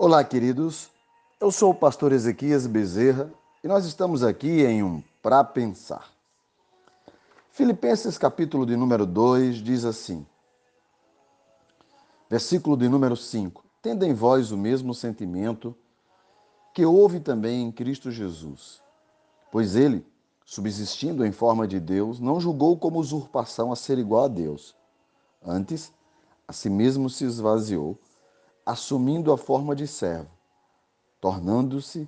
Olá, queridos. Eu sou o pastor Ezequias Bezerra e nós estamos aqui em um Pra Pensar. Filipenses, capítulo de número 2, diz assim: Versículo de número 5: Tendo em vós o mesmo sentimento que houve também em Cristo Jesus, pois ele, subsistindo em forma de Deus, não julgou como usurpação a ser igual a Deus. Antes, a si mesmo se esvaziou, assumindo a forma de servo, tornando-se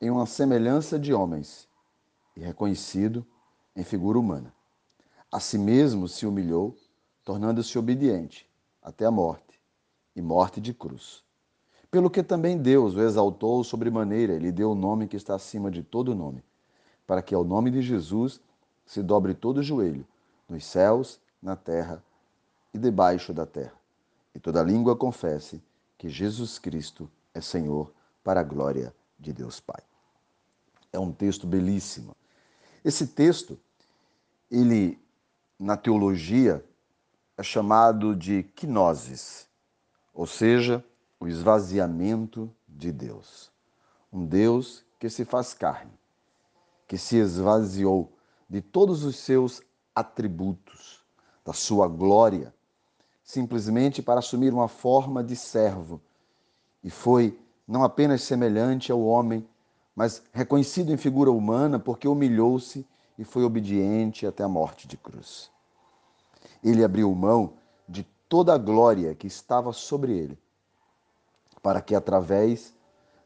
em uma semelhança de homens e reconhecido em figura humana. A si mesmo se humilhou, tornando-se obediente até a morte e morte de cruz. Pelo que também Deus o exaltou sobremaneira e lhe deu o nome que está acima de todo nome, para que ao nome de Jesus se dobre todo o joelho, nos céus, na terra e debaixo da terra, e toda língua confesse que Jesus Cristo é Senhor, para a glória de Deus Pai. É um texto belíssimo. Esse texto, ele na teologia é chamado de quinosis, ou seja, o esvaziamento de Deus. Um Deus que se faz carne, que se esvaziou de todos os seus atributos, da sua glória, simplesmente para assumir uma forma de servo. E foi não apenas semelhante ao homem, mas reconhecido em figura humana, porque humilhou-se e foi obediente até a morte de cruz. Ele abriu mão de toda a glória que estava sobre ele para que, através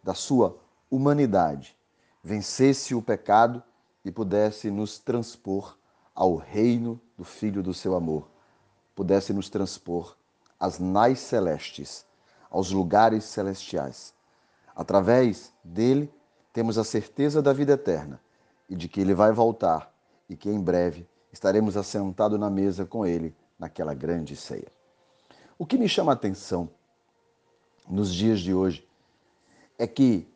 da sua humanidade, vencesse o pecado e pudesse nos transpor ao reino do Filho do seu amor, pudesse nos transpor às nais celestes, aos lugares celestiais. Através dele, temos a certeza da vida eterna e de que ele vai voltar e que em breve estaremos assentados na mesa com ele naquela grande ceia. O que me chama a atenção nos dias de hoje é que,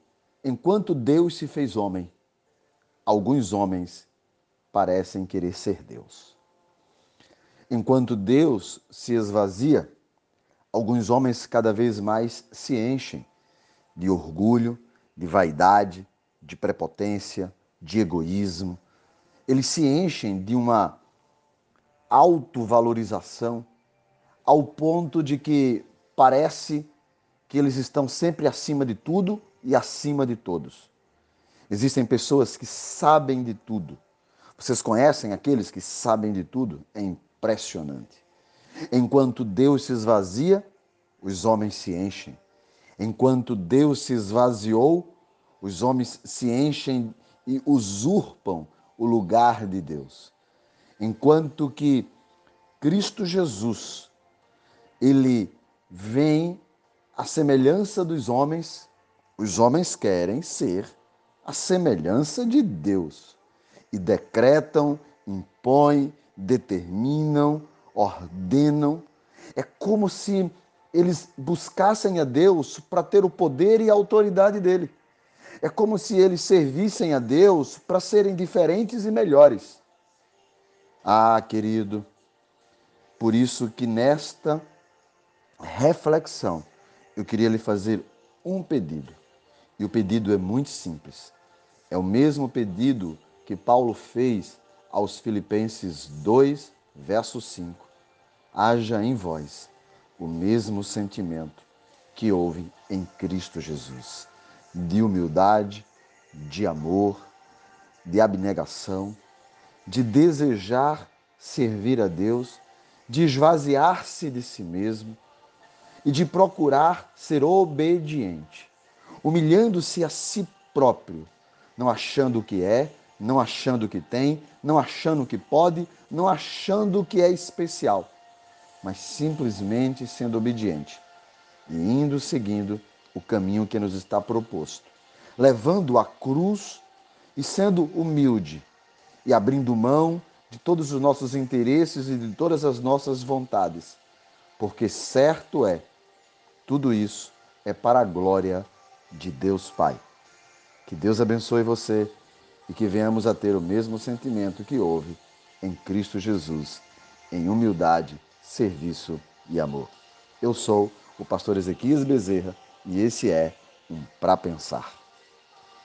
enquanto Deus se fez homem, alguns homens parecem querer ser Deus. Enquanto Deus se esvazia, alguns homens cada vez mais se enchem de orgulho, de vaidade, de prepotência, de egoísmo. Eles se enchem de uma autovalorização ao ponto de que parece que eles estão sempre acima de tudo e acima de todos. Existem pessoas que sabem de tudo. Vocês conhecem aqueles que sabem de tudo? É impressionante. Enquanto Deus se esvazia, os homens se enchem. Enquanto Deus se esvaziou, os homens se enchem e usurpam o lugar de Deus. Enquanto que Cristo Jesus, ele vem a semelhança dos homens, os homens querem ser a semelhança de Deus e decretam, impõem, determinam, ordenam. É como se eles buscassem a Deus para ter o poder e a autoridade dele. É como se eles servissem a Deus para serem diferentes e melhores. Ah, querido, por isso que nesta reflexão eu queria lhe fazer um pedido. E o pedido é muito simples. É o mesmo pedido que Paulo fez aos Filipenses 2, verso 5. Haja em vós o mesmo sentimento que houve em Cristo Jesus, de humildade, de amor, de abnegação, de desejar servir a Deus, de esvaziar-se de si mesmo, e de procurar ser obediente, humilhando-se a si próprio, não achando o que é, não achando que tem, não achando que pode, não achando que é especial, mas simplesmente sendo obediente e indo seguindo o caminho que nos está proposto, levando a cruz e sendo humilde e abrindo mão de todos os nossos interesses e de todas as nossas vontades, porque certo é tudo isso é para a glória de Deus Pai. Que Deus abençoe você e que venhamos a ter o mesmo sentimento que houve em Cristo Jesus, em humildade, serviço e amor. Eu sou o pastor Ezequias Bezerra E esse é um para pensar.